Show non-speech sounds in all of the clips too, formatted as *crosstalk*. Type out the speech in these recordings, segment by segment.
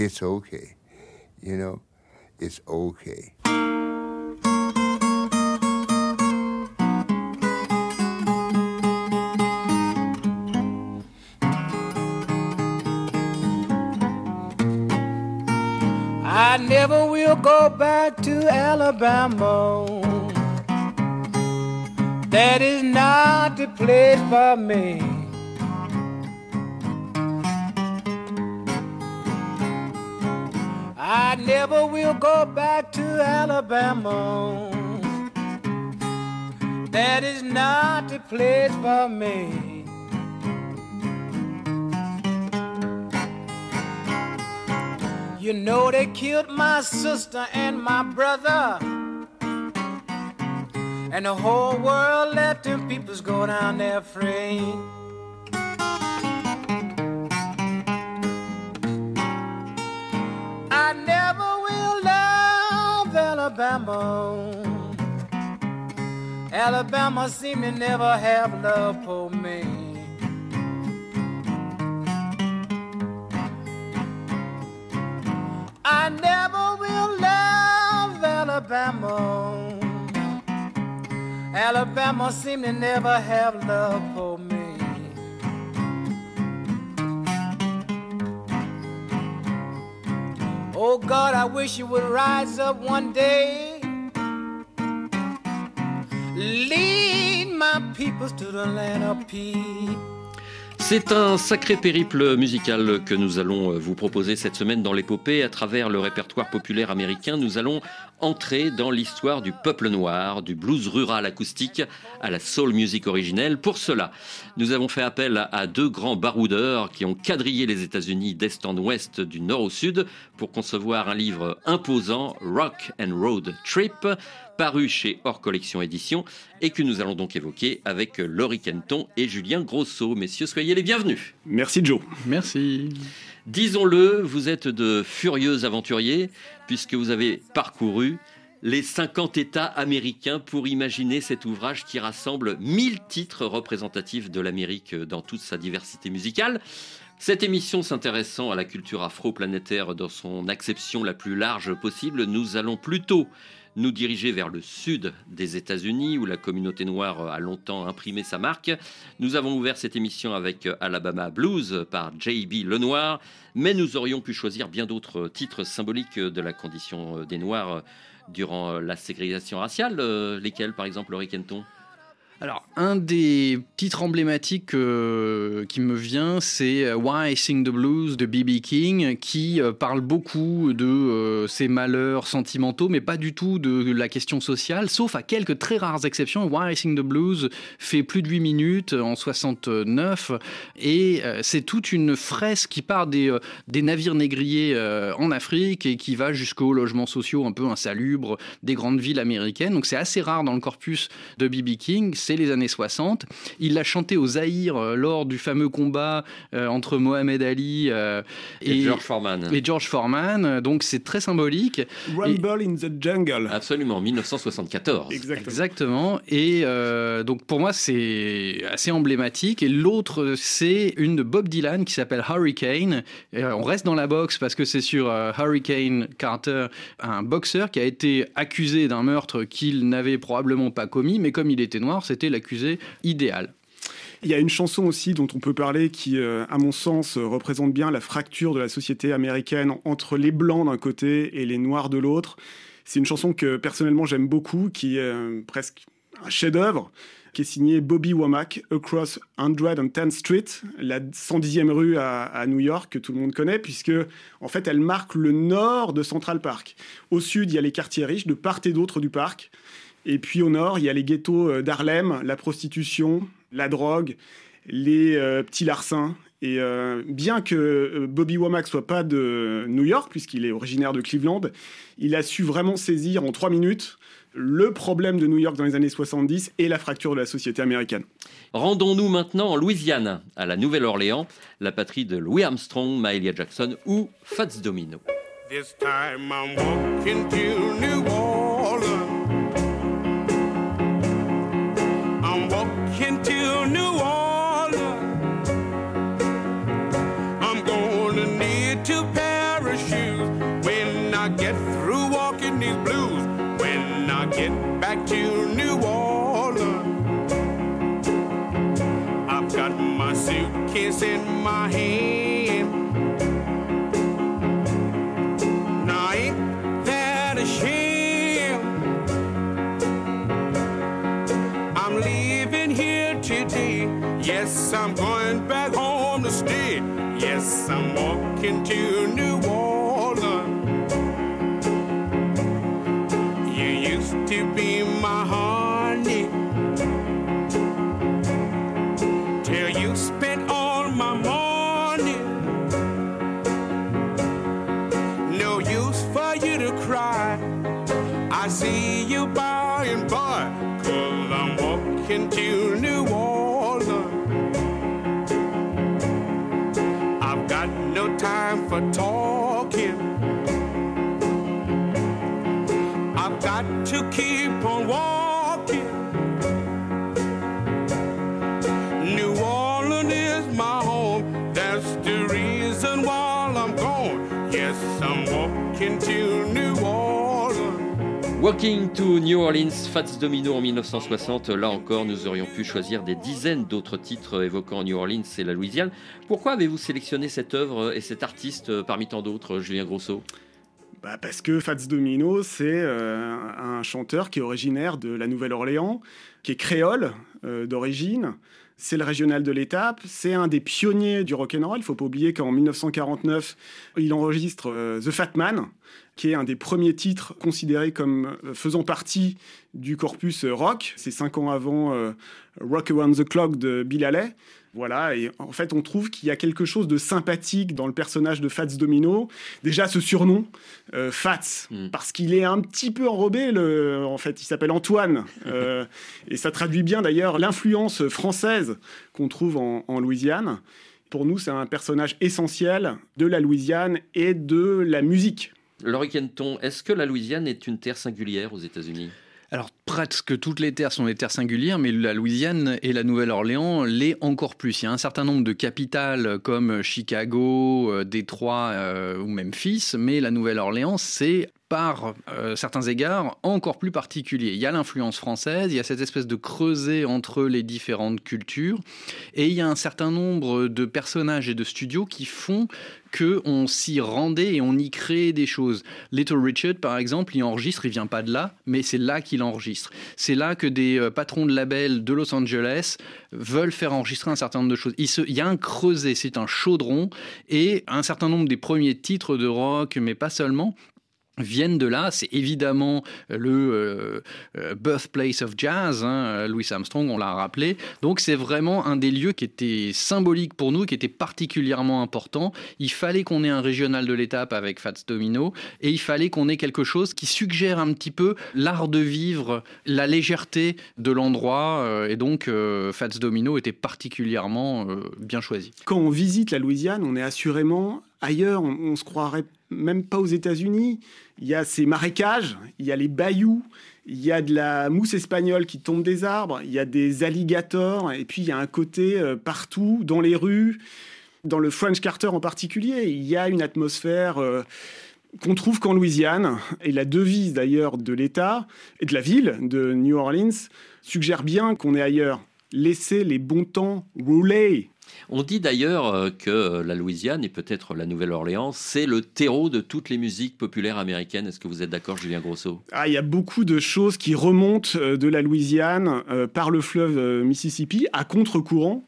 it's okay. You know, it's okay. I never will go back to Alabama. That is not the place for me. I never will go back to Alabama. That is not the place for me. You know they killed my sister and my brother. And the whole world let them peoples go down there free. Alabama. Alabama seem to never have love for me. I never will love Alabama. Alabama seem to never have love for me. Oh God, I wish you would rise up one day. Lead my peoples to the land of peace. C'est un sacré périple musical que nous allons vous proposer cette semaine dans l'épopée. À travers le répertoire populaire américain, nous allons entrer dans l'histoire du peuple noir, du blues rural acoustique à la soul music originelle. Pour cela, nous avons fait appel à deux grands baroudeurs qui ont quadrillé les États-Unis d'est en ouest, du nord au sud, pour concevoir un livre imposant, Rock and Road Trip, paru chez Hors Collection Édition et que nous allons donc évoquer avec Laurie Kenton et Julien Grosso. Messieurs, soyez les bienvenus. Merci Joe. Merci. Disons-le, vous êtes de furieux aventuriers puisque vous avez parcouru les 50 États américains pour imaginer cet ouvrage qui rassemble 1000 titres représentatifs de l'Amérique dans toute sa diversité musicale. Cette émission s'intéressant à la culture afro-planétaire dans son acception la plus large possible, nous allons plutôt nous diriger vers le sud des États-Unis où la communauté noire a longtemps imprimé sa marque. Nous avons ouvert cette émission avec Alabama Blues par J.B. Lenoir, mais nous aurions pu choisir bien d'autres titres symboliques de la condition des Noirs durant la ségrégation raciale. Lesquels, par exemple, Laurie Kenton? Alors, un des titres emblématiques euh, qui me vient, c'est Why I Sing the Blues de B.B. King, qui euh, parle beaucoup de euh, ses malheurs sentimentaux, mais pas du tout de la question sociale, sauf à quelques très rares exceptions. Why I Sing the Blues fait plus de 8 minutes en 69, et c'est toute une fresque qui part des, des navires négriers en Afrique et qui va jusqu'aux logements sociaux un peu insalubres des grandes villes américaines. Donc c'est assez rare dans le corpus de B.B. King c'est les années 60. Il l'a chanté au Zaïre euh, lors du fameux combat euh, entre Mohamed Ali euh, et, et, George Foreman. Et George Foreman. Donc c'est très symbolique. Rumble et... in the Jungle. Absolument, 1974. Exactement. Exactement. Et euh, donc pour moi c'est assez emblématique. Et l'autre c'est une de Bob Dylan qui s'appelle Hurricane. Et on reste dans la boxe parce que c'est sur euh, Hurricane Carter, un boxeur qui a été accusé d'un meurtre qu'il n'avait probablement pas commis, mais comme il était noir, c'était l'accusé idéal. Il y a une chanson aussi dont on peut parler qui, euh, à mon sens, représente bien la fracture de la société américaine entre les blancs d'un côté et les noirs de l'autre. C'est une chanson que personnellement j'aime beaucoup, qui est euh, presque un chef-d'œuvre, qui est signée Bobby Womack, Across 110th Street, la 110e rue à, à, New York que tout le monde connaît, puisque en fait elle marque le nord de Central Park. Au sud, il y a les quartiers riches de part et d'autre du parc. Et puis au nord, il y a les ghettos d'Harlem, la prostitution, la drogue, les euh, petits larcins Et euh, bien que euh, Bobby Womack soit pas de New York, puisqu'il est originaire de Cleveland, il a su vraiment saisir en trois minutes le problème de New York dans les années 70 et la fracture de la société américaine. Rendons-nous maintenant en Louisiane, à la Nouvelle-Orléans, la patrie de Louis Armstrong, Mahalia Jackson ou Fats Domino. This time I'm walking to New walking to New Orleans. You used to be my honey. Till you spent all my money. No use for you to cry. I see you by and by. Walking to New Orleans, Fats Domino en 1960. Là encore, nous aurions pu choisir des dizaines d'autres titres évoquant New Orleans et la Louisiane. Pourquoi avez-vous sélectionné cette œuvre et cet artiste parmi tant d'autres, Julien Grosso Bah, parce que Fats Domino, c'est euh, un chanteur qui est originaire de la Nouvelle-Orléans, qui est créole euh, d'origine. C'est le régional de l'étape, c'est un des pionniers du rock'n'roll. Il faut pas oublier qu'en 1949, il enregistre euh, The Fat Man, qui est un des premiers titres considérés comme euh, faisant partie du corpus euh, rock. C'est cinq ans avant euh, Rock Around the Clock de Bill Haley. Voilà, et en fait, on trouve qu'il y a quelque chose de sympathique dans le personnage de Fats Domino. Déjà, ce surnom, euh, Fats, parce qu'il est un petit peu enrobé. Le, en fait, il s'appelle Antoine. euh, *laughs* et ça traduit bien d'ailleurs l'influence française qu'on trouve en, en Louisiane. Pour nous, c'est un personnage essentiel de la Louisiane et de la musique. Laurie Kenton, est-ce que la Louisiane est une terre singulière aux États-Unis? Presque toutes les terres sont des terres singulières, mais la Louisiane et la Nouvelle-Orléans l'est encore plus. Il y a un certain nombre de capitales comme Chicago, euh, Détroit euh, ou Memphis, mais la Nouvelle-Orléans, c'est par euh, certains égards encore plus particulier. Il y a l'influence française, il y a cette espèce de creuset entre les différentes cultures, et il y a un certain nombre de personnages et de studios qui font que on s'y rendait et on y créait des choses. Little Richard, par exemple, il enregistre, il vient pas de là, mais c'est là qu'il enregistre. C'est là que des euh, patrons de labels de Los Angeles veulent faire enregistrer un certain nombre de choses. Il, y a un creuset, c'est un chaudron, et un certain nombre des premiers titres de rock, mais pas seulement, viennent de là. C'est évidemment le euh, euh, birthplace of jazz, hein, Louis Armstrong, on l'a rappelé. Donc c'est vraiment un des lieux qui était symbolique pour nous, qui était particulièrement important. Il fallait qu'on ait un régional de l'étape avec Fats Domino, et il fallait qu'on ait quelque chose qui suggère un petit peu l'art de vivre, la légèreté de l'endroit, euh, et donc euh, Fats Domino était particulièrement euh, bien choisi. Quand on visite la Louisiane, on est assurément ailleurs, on, on se croirait même pas aux États-Unis. Il y a ces marécages, il y a les bayous, il y a de la mousse espagnole qui tombe des arbres, il y a des alligators, et puis il y a un côté euh, partout, dans les rues, dans le French Carter en particulier, il y a une atmosphère euh, qu'on trouve qu'en Louisiane. Et la devise d'ailleurs de l'État et de la ville de New Orleans suggère bien qu'on est ailleurs. Laissez les bons temps rouler. On dit d'ailleurs euh, que euh, la Louisiane et peut-être la Nouvelle-Orléans, c'est le terreau de toutes les musiques populaires américaines. Est-ce que vous êtes d'accord, Julien Grosso Ah, il y a beaucoup de choses qui remontent euh, de la Louisiane par le fleuve Mississippi à contre-courant.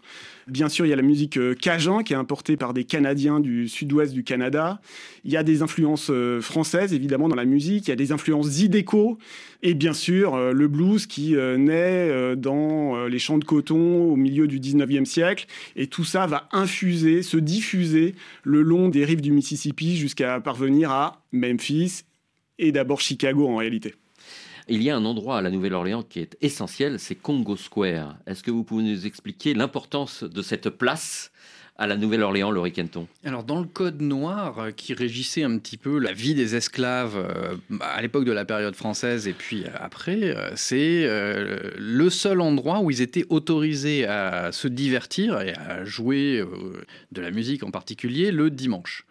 Bien sûr, il y a la musique euh, cajun qui est importée par des Canadiens du sud-ouest du Canada. Il y a des influences euh, françaises, évidemment, dans la musique. Il y a des influences zydeco. Et bien sûr, euh, le blues qui naît dans les champs de coton au milieu du 19e siècle. Et tout ça va infuser, se diffuser le long des rives du Mississippi jusqu'à parvenir à Memphis et d'abord Chicago en réalité. Il y a un endroit à la Nouvelle-Orléans qui est essentiel, c'est Congo Square. Est-ce que vous pouvez nous expliquer l'importance de cette place à la Nouvelle-Orléans, Laurie Kenton? Alors, dans le Code noir euh, qui régissait un petit peu la vie des esclaves euh, à l'époque de la période française et puis euh, après, c'est le seul endroit où ils étaient autorisés à se divertir et à jouer de la musique en particulier le dimanche.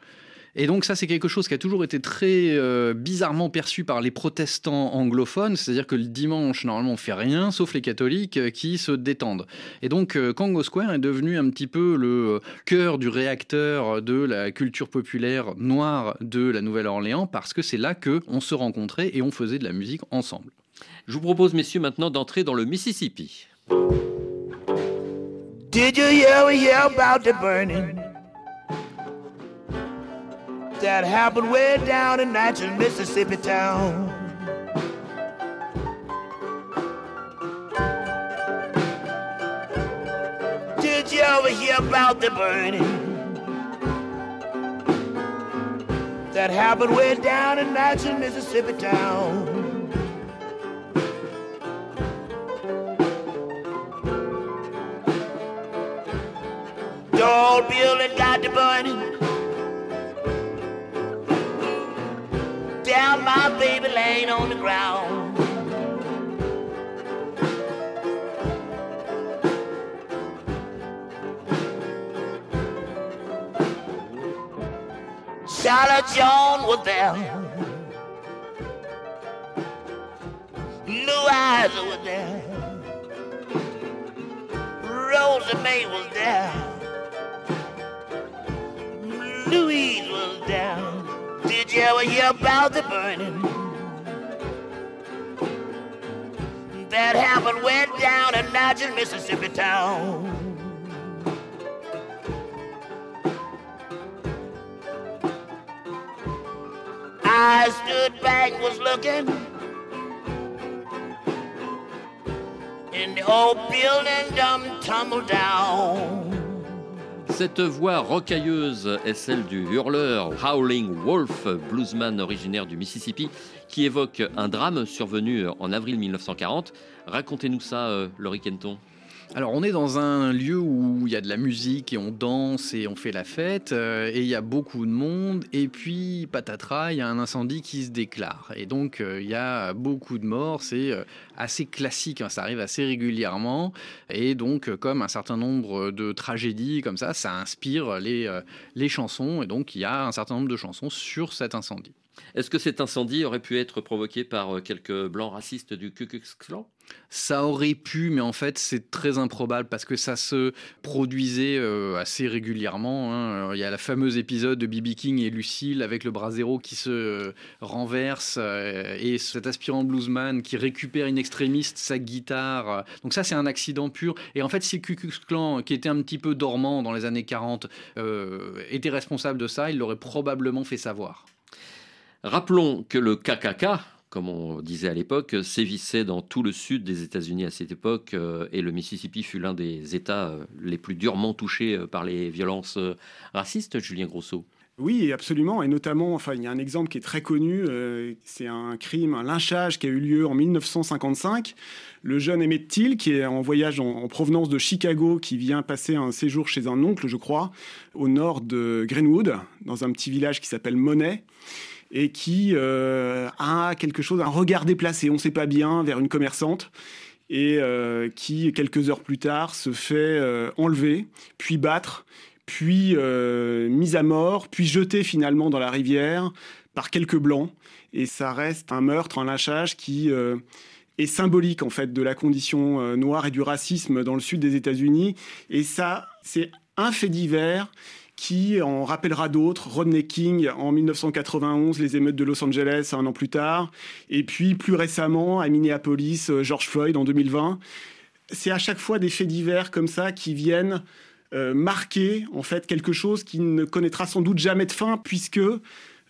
Et donc ça, c'est quelque chose qui a toujours été très euh, bizarrement perçu par les protestants anglophones, c'est-à-dire que le dimanche, normalement, on fait rien, sauf les catholiques euh, qui se détendent. Et donc euh, Congo Square est devenu un petit peu le cœur du réacteur de la culture populaire noire de la Nouvelle-Orléans, parce que c'est là que on se rencontrait et on faisait de la musique ensemble. Je vous propose, messieurs, maintenant d'entrer dans le Mississippi. Did you hear about the burning? That happened way down in Natchez, Mississippi town. Did you ever hear about the burning that happened way down in Natchez, Mississippi town? Old building got the burning. Baby laying on the ground. Charlotte Joan was there. Blue eyes were there. Rosa May was there. Louise was there. Did you ever hear about the burning? That happened way down in Natchez, Mississippi town. I stood back, was looking. And the old building dumb tumbled down. Cette voix rocailleuse est celle du hurleur Howling Wolf, bluesman originaire du Mississippi, qui évoque un drame survenu en avril 1940. Racontez-nous ça, euh, Laurie Kenton. Alors on est dans un lieu où il y a de la musique et on danse et on fait la fête euh, et il y a beaucoup de monde et puis patatras, il y a un incendie qui se déclare et donc euh, il y a beaucoup de morts, c'est euh, assez classique, hein, ça arrive assez régulièrement et donc comme un certain nombre de tragédies comme ça, ça inspire les, les chansons et donc il y a un certain nombre de chansons sur cet incendie. Est-ce que cet incendie aurait pu être provoqué par quelques blancs racistes du Ku Klux Klan? Ça aurait pu, mais en fait, c'est très improbable parce que ça se produisait euh, assez régulièrement. Hein. Il y a la fameuse épisode de B.B. King et Lucille avec le bras zéro qui se euh, renverse euh, et cet aspirant bluesman qui récupère une extrémiste sa guitare. Donc ça, c'est un accident pur. Et en fait, si Ku Klux Klan, qui était un petit peu dormant dans les années 40, était responsable de ça, il l'aurait probablement fait savoir. Rappelons que le KKK, comme on disait à l'époque, sévissait dans tout le sud des États-Unis à cette époque, euh, et le Mississippi fut l'un des États euh, les plus durement touchés euh, par les violences racistes, Julien Grosso. Oui, absolument, et notamment, enfin, il y a un exemple qui est très connu, c'est un crime, un lynchage qui a eu lieu en 1955. Le jeune Emmett Till, qui est en voyage en, en, provenance de Chicago, qui vient passer un séjour chez un oncle, je crois, au nord de Greenwood, dans un petit village qui s'appelle Monet et qui euh, a quelque chose, un regard déplacé, on ne sait pas bien, vers une commerçante et euh, qui, quelques heures plus tard, se fait euh, enlever, puis battre, puis mise à mort, puis jeter finalement dans la rivière par quelques blancs. Et ça reste un meurtre, un lynchage qui est symbolique en fait de la condition noire et du racisme dans le sud des États-Unis. Et ça, c'est un fait divers qui en rappellera d'autres. Rodney King en 1991, les émeutes de Los Angeles un an plus tard, et puis plus récemment à Minneapolis, euh, George Floyd en 2020. C'est à chaque fois des faits divers comme ça qui viennent euh, marquer en fait quelque chose qui ne connaîtra sans doute jamais de fin, puisque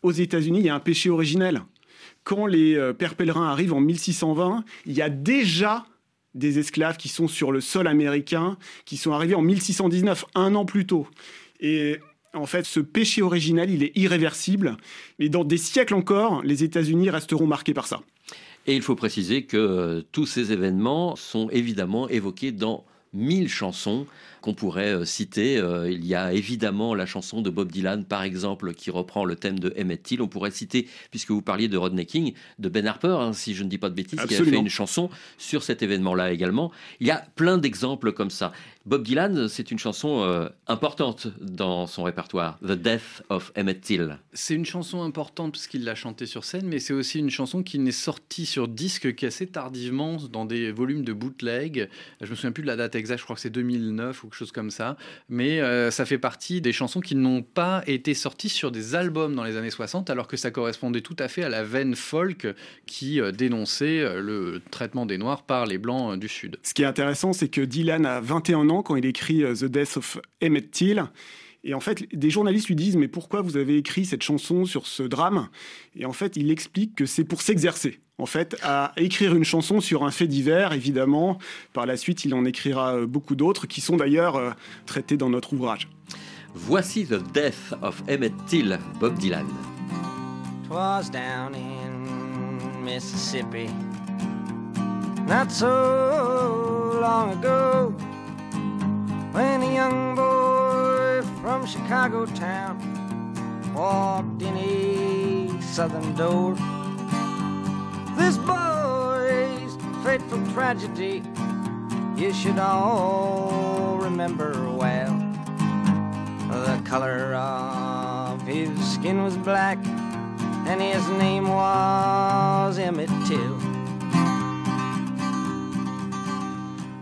aux États-Unis, il y a un péché originel. Quand les euh, pères pèlerins arrivent en 1620, il y a déjà des esclaves qui sont sur le sol américain, qui sont arrivés en 1619, un an plus tôt. Et en fait, ce péché originel, il est irréversible. Mais dans des siècles encore, les États-Unis resteront marqués par ça. Et il faut préciser que euh, tous ces événements sont évidemment évoqués dans mille chansons qu'on pourrait euh, citer. Euh, il y a évidemment la chanson de Bob Dylan, par exemple, qui reprend le thème de Emmett Till. On pourrait citer, puisque vous parliez de Rodney King, de Ben Harper, hein, si je ne dis pas de bêtises, qui a fait une chanson sur cet événement-là également. Il y a plein d'exemples comme ça. Bob Dylan, c'est une chanson euh, importante dans son répertoire, The Death of Emmett Till. C'est une chanson importante parce qu'il l'a chantée sur scène, mais c'est aussi une chanson qui n'est sortie sur disque qu'assez tardivement dans des volumes de bootleg. Je me souviens plus de la date exacte, je crois que c'est 2009 ou chose comme ça. Mais euh, ça fait partie des chansons qui n'ont pas été sorties sur des albums dans les années 60, alors que ça correspondait tout à fait à la veine folk qui euh, dénonçait euh, le traitement des Noirs par les Blancs du Sud. Ce qui est intéressant, c'est que Dylan a 21 ans quand il écrit The Death of Emmett Till. Et en fait, des journalistes lui disent Mais pourquoi vous avez écrit cette chanson sur ce drame? Et en fait, il explique que c'est pour s'exercer. En fait, à écrire une chanson sur un fait divers, évidemment. Par la suite, il en écrira euh, beaucoup d'autres qui sont d'ailleurs euh, traités dans notre ouvrage. Voici The Death of Emmett Till, Bob Dylan. Twas down in Mississippi not so long ago when a young boy from Chicago town walked in a southern door. This boy's fateful tragedy you should all remember well. The color of his skin was black, and his name was Emmett Till.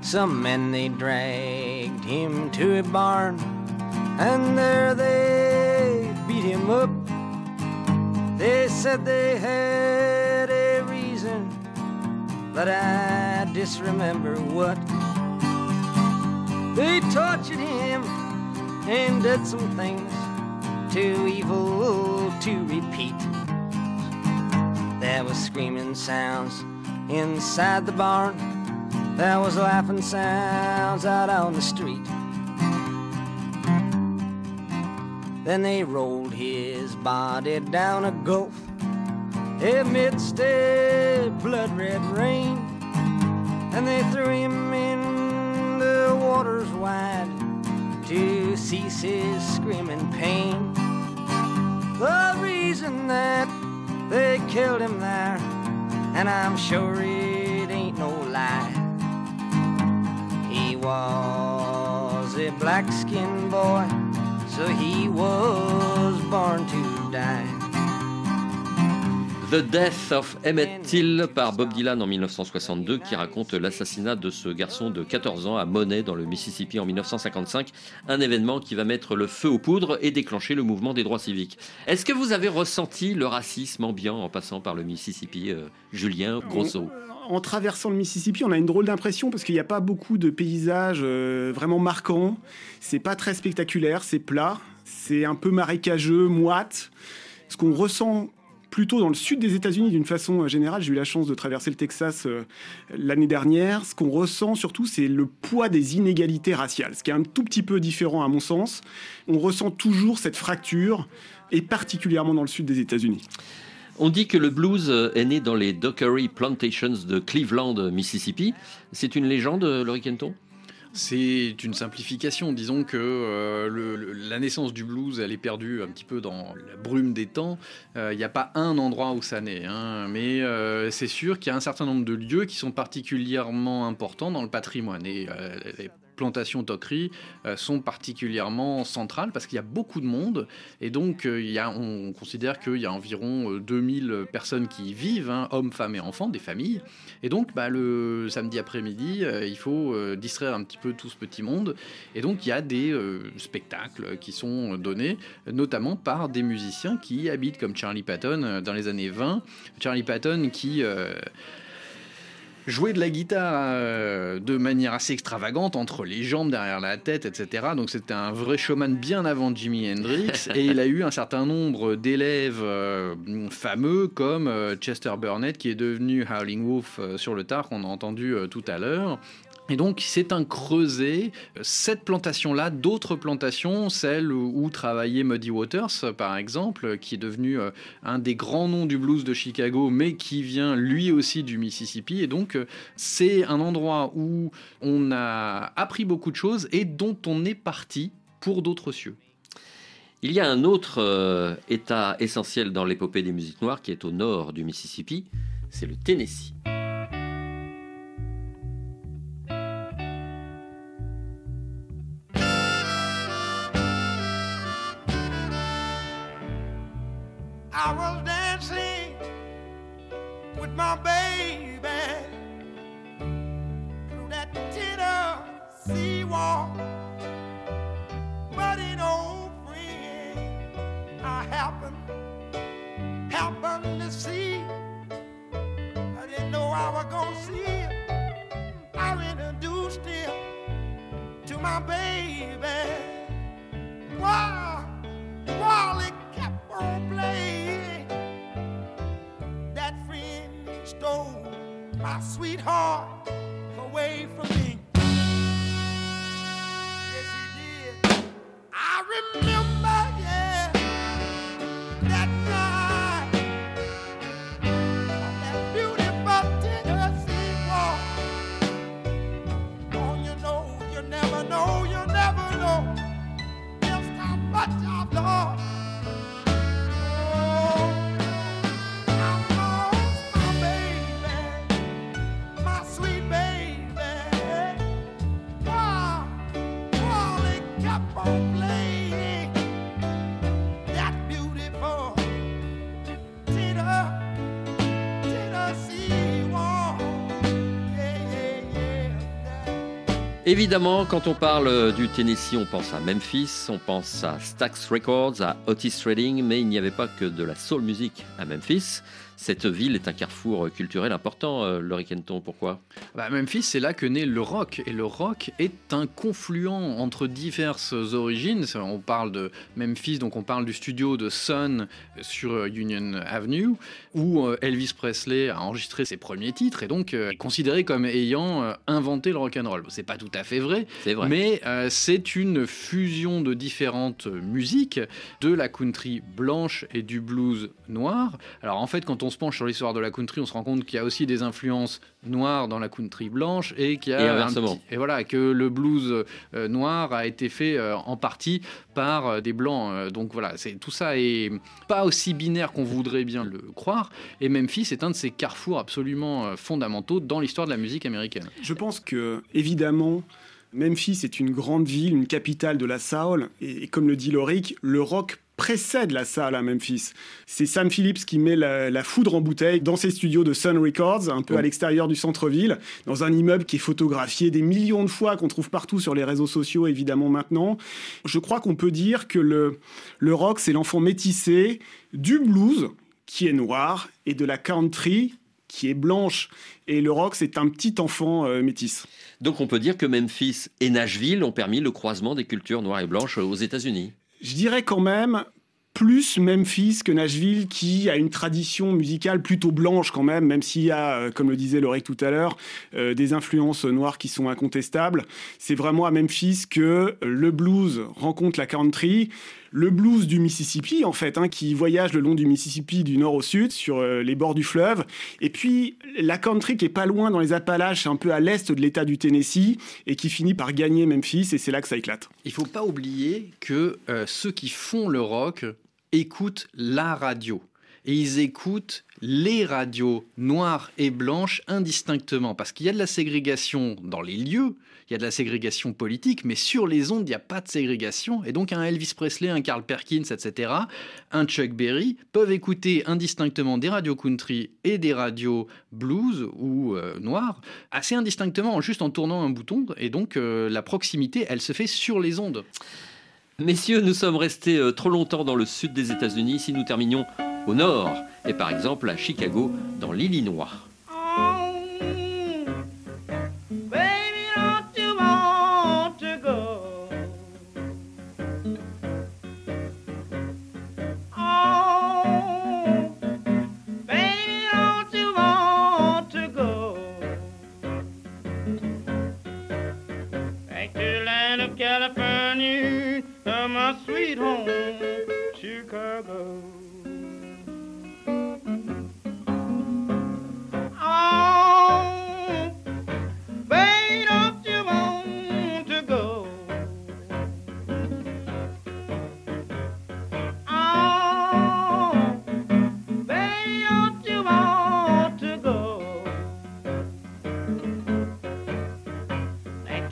Some men they dragged him to a barn, and there they beat him up. They said they had a reason, but I disremember what. They tortured him and did some things too evil to repeat. There was screaming sounds inside the barn. There was laughing sounds out on the street. Then they rolled his body down a gulf amidst a blood red rain. And they threw him in the waters wide to cease his screaming pain. The reason that they killed him there, and I'm sure it ain't no lie. He was a black skinned boy, so he was born to die. The Death of Emmett Till par Bob Dylan en 1962 qui raconte l'assassinat de ce garçon de 14 ans à Monet dans le Mississippi en 1955, un événement qui va mettre le feu aux poudres et déclencher le mouvement des droits civiques. Est-ce que vous avez ressenti le racisme ambiant en passant par le Mississippi, euh, Julien Grosso En traversant le Mississippi, on a une drôle d'impression parce qu'il n'y a pas beaucoup de paysages euh, vraiment marquants. C'est pas très spectaculaire, c'est plat, c'est un peu marécageux, moite. Ce qu'on ressent plutôt dans le sud des États-Unis d'une façon euh, générale. J'ai eu la chance de traverser le Texas euh, l'année dernière. Ce qu'on ressent surtout, c'est le poids des inégalités raciales, ce qui est un tout petit peu différent à mon sens. On ressent toujours cette fracture, et particulièrement dans le sud des États-Unis. On dit que le blues euh, est né dans les Dockery Plantations de Cleveland, Mississippi. C'est une légende, Laurie Kenton? C'est une simplification. Disons que euh, la naissance du blues, elle est perdue un petit peu dans la brume des temps. Euh, Il n'y a pas un endroit où ça naît, hein. mais euh, c'est sûr qu'il y a un certain nombre de lieux qui sont particulièrement importants dans le patrimoine. Euh, les plantations Dockery euh, sont particulièrement centrales parce qu'il y a beaucoup de monde et donc euh, il y a, on considère qu'il y a environ euh, 2000 personnes qui y vivent, hein, hommes, femmes et enfants, des familles. Et donc bah, le samedi après-midi, euh, il faut euh, distraire un petit peu tout ce petit monde. Et donc il y a des euh, spectacles qui sont donnés, notamment par des musiciens qui habitent, comme Charlie Patton euh, dans les années 20. Charlie Patton qui... euh, jouait de la guitare euh, de manière assez extravagante entre les jambes derrière la tête, etc. Donc c'était un vrai showman bien avant Jimi Hendrix *laughs* et il a eu un certain nombre d'élèves euh, fameux comme euh, Chester Burnett qui est devenu Howling Wolf sur le tard qu'on a entendu tout à l'heure. Et donc, c'est un creuset. Cette plantation-là, d'autres plantations, celle où, travaillait Muddy Waters, par exemple, qui est devenu euh, un des grands noms du blues de Chicago, mais qui vient lui aussi du Mississippi. Et donc, c'est un endroit où on a appris beaucoup de choses et dont on est parti pour d'autres cieux. Il y a un autre euh, état essentiel dans l'épopée des musiques noires qui est au nord du Mississippi, c'est le Tennessee. I was gonna see. I introduced him to my baby. Wow, while it kept on playing, that friend stole my sweetheart away from me. Évidemment, quand on parle du Tennessee, on pense à Memphis, on pense à Stax Records, à Otis Redding, mais il n'y avait pas que de la soul music à Memphis. Cette ville est un carrefour culturel important, euh, Laurie Kenton. Pourquoi? Bah, Memphis, c'est là que naît le rock. Et le rock est un confluent entre diverses origines. On parle de Memphis, donc on parle du studio de Sun sur euh, Union Avenue, où euh, Elvis Presley a enregistré ses premiers titres et donc est considéré comme ayant inventé le rock and roll. C'est pas tout à fait vrai, vrai. mais c'est une fusion de différentes musiques, de la country blanche et du blues noir. Alors en fait, quand on se penche sur l'histoire de la country, on se rend compte qu'il y a aussi des influences noires dans la country blanche et qu'il y a Et inversement. petit- et voilà que le blues euh, noir a été fait euh, en partie par euh, des blancs. Euh, donc voilà, c'est tout ça est pas aussi binaire qu'on voudrait bien le croire. Et Memphis est un de ces carrefours absolument euh, fondamentaux dans l'histoire de la musique américaine. Je pense que, évidemment, Memphis est une grande ville, une capitale de la soul, et, et comme le dit Loric, le rock précède la salle à Memphis. C'est Sam Phillips qui met la, la foudre en bouteille dans ses studios de Sun Records, un peu à l'extérieur du centre-ville, dans un immeuble qui est photographié des millions de fois, qu'on trouve partout sur les réseaux sociaux, évidemment, maintenant. Je crois qu'on peut dire que le, le rock, c'est l'enfant métissé du blues, qui est noir, et de la country, qui est blanche. Et le rock, c'est un petit enfant euh, métis. Donc on peut dire que Memphis et Nashville ont permis le croisement des cultures noires et blanches aux États-Unis. Je dirais quand même plus Memphis que Nashville, qui a une tradition musicale plutôt blanche quand même, même s'il y a, euh, comme le disait Loric tout à l'heure, euh, des influences noires qui sont incontestables. C'est vraiment à Memphis que le blues rencontre la country. Le blues du Mississippi, en fait, hein, qui voyage le long du Mississippi du nord au sud, sur euh, les bords du fleuve. Et puis la country qui est pas loin dans les Appalaches, un peu à l'est de l'État du Tennessee, et qui finit par gagner Memphis, et c'est là que ça éclate. Il faut pas oublier que euh, ceux qui font le rock écoutent la radio. Et ils écoutent les radios noires et blanches indistinctement. Parce qu'il y a de la ségrégation dans les lieux, il y a de la ségrégation politique, mais sur les ondes, il n'y a pas de ségrégation. Et donc un Elvis Presley, un Carl Perkins, etc., un Chuck Berry peuvent écouter indistinctement des radios country et des radios blues ou euh, noires, assez indistinctement, juste en tournant un bouton. Et donc euh, la proximité, elle se fait sur les ondes. Messieurs, nous sommes restés euh, trop longtemps dans le sud des États-Unis. Si nous terminions au nord, et par exemple à Chicago, dans l'Illinois.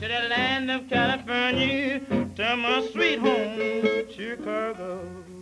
The land of California, to my sweet home, Chicago.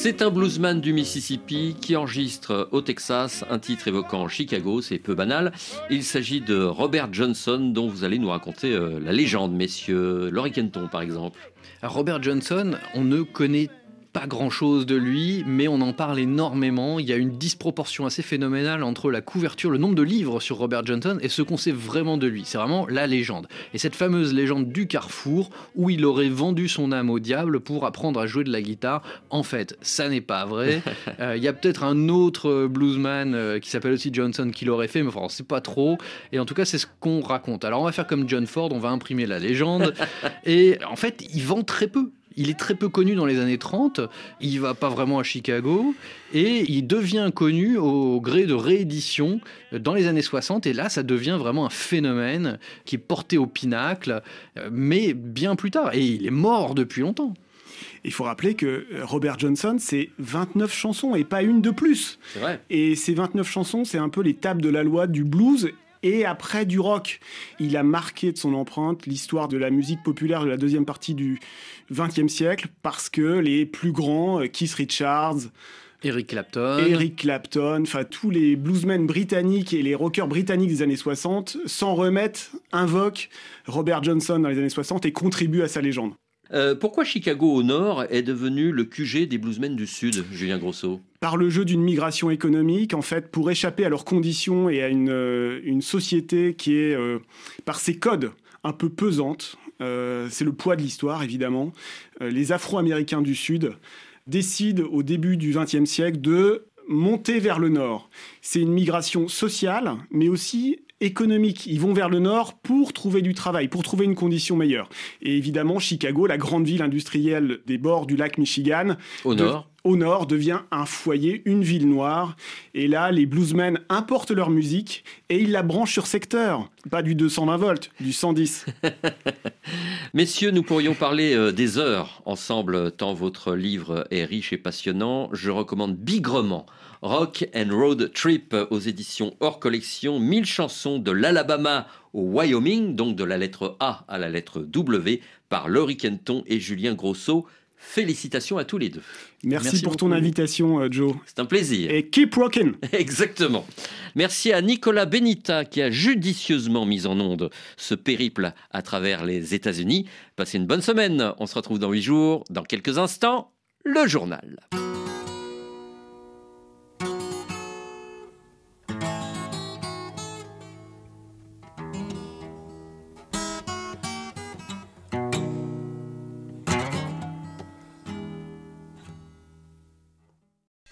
C'est un bluesman du Mississippi qui enregistre au Texas un titre évoquant Chicago, c'est peu banal. Il s'agit de Robert Johnson dont vous allez nous raconter euh, la légende, messieurs. Laurie Kenton par exemple. Robert Johnson, on ne connaît pas grand chose de lui, mais on en parle énormément. Il y a une disproportion assez phénoménale entre la couverture, le nombre de livres sur Robert Johnson et ce qu'on sait vraiment de lui. C'est vraiment la légende. Et cette fameuse légende du carrefour où il aurait vendu son âme au diable pour apprendre à jouer de la guitare, en fait, ça n'est pas vrai. *laughs* Euh, Il y a peut-être un autre bluesman euh, qui s'appelle aussi Johnson qui l'aurait fait, mais enfin, on sait pas trop. Et en tout cas, c'est ce qu'on raconte. Alors, on va faire comme John Ford, on va imprimer la légende. *laughs* et en fait, il vend très peu. Il est très peu connu dans les années 30, il va pas vraiment à Chicago, et il devient connu au gré de rééditions dans les années 60, et là ça devient vraiment un phénomène qui est porté au pinacle, euh, mais bien plus tard, et il est mort depuis longtemps. Il faut rappeler que Robert Johnson, c'est 29 chansons et pas une de plus. C'est vrai. Et ces 29 chansons, c'est un peu les tables de la loi du blues et après du rock. Il a marqué de son empreinte l'histoire de la musique populaire de la deuxième partie du XXe siècle parce que les plus grands, euh, Keith Richards, Eric Clapton. Eric Clapton, enfin tous les bluesmen britanniques et les rockers britanniques des années 60 s'en remettent, invoquent Robert Johnson dans les années 60 et contribuent à sa légende. Euh, pourquoi Chicago au nord est devenu le QG des bluesmen du sud, Julien Grosso par le jeu d'une migration économique, en fait, pour échapper à leurs conditions et à une, euh, société qui est, euh, par ses codes, un peu pesante. C'est le poids de l'histoire, évidemment. Les Afro-Américains du Sud décident au début du XXe siècle de monter vers le nord. C'est une migration sociale, mais aussi économique. Ils vont vers le nord pour trouver du travail, pour trouver une condition meilleure. Et évidemment, Chicago, la grande ville industrielle des bords du lac Michigan, Au de- nord au nord devient un foyer, une ville noire. Et là, les bluesmen importent leur musique et ils la branchent sur secteur. Pas du 220 volts, du 110. *laughs* Messieurs, nous pourrions parler euh, des heures ensemble, tant votre livre est riche et passionnant. Je recommande bigrement Rock and Road Trip aux éditions hors collection. 1000 chansons de l'Alabama au Wyoming, donc de la lettre A à la lettre W, par Laurie Kenton et Julien Grosso. Félicitations à tous les deux. Merci, Merci pour ton invitation, euh, Joe. C'est un plaisir. Et keep rocking *laughs* Exactement. Merci à Nicolas Benita qui a judicieusement mis en onde ce périple à travers les États-Unis. Passez une bonne semaine. On se retrouve dans huit jours. Dans quelques instants, le journal.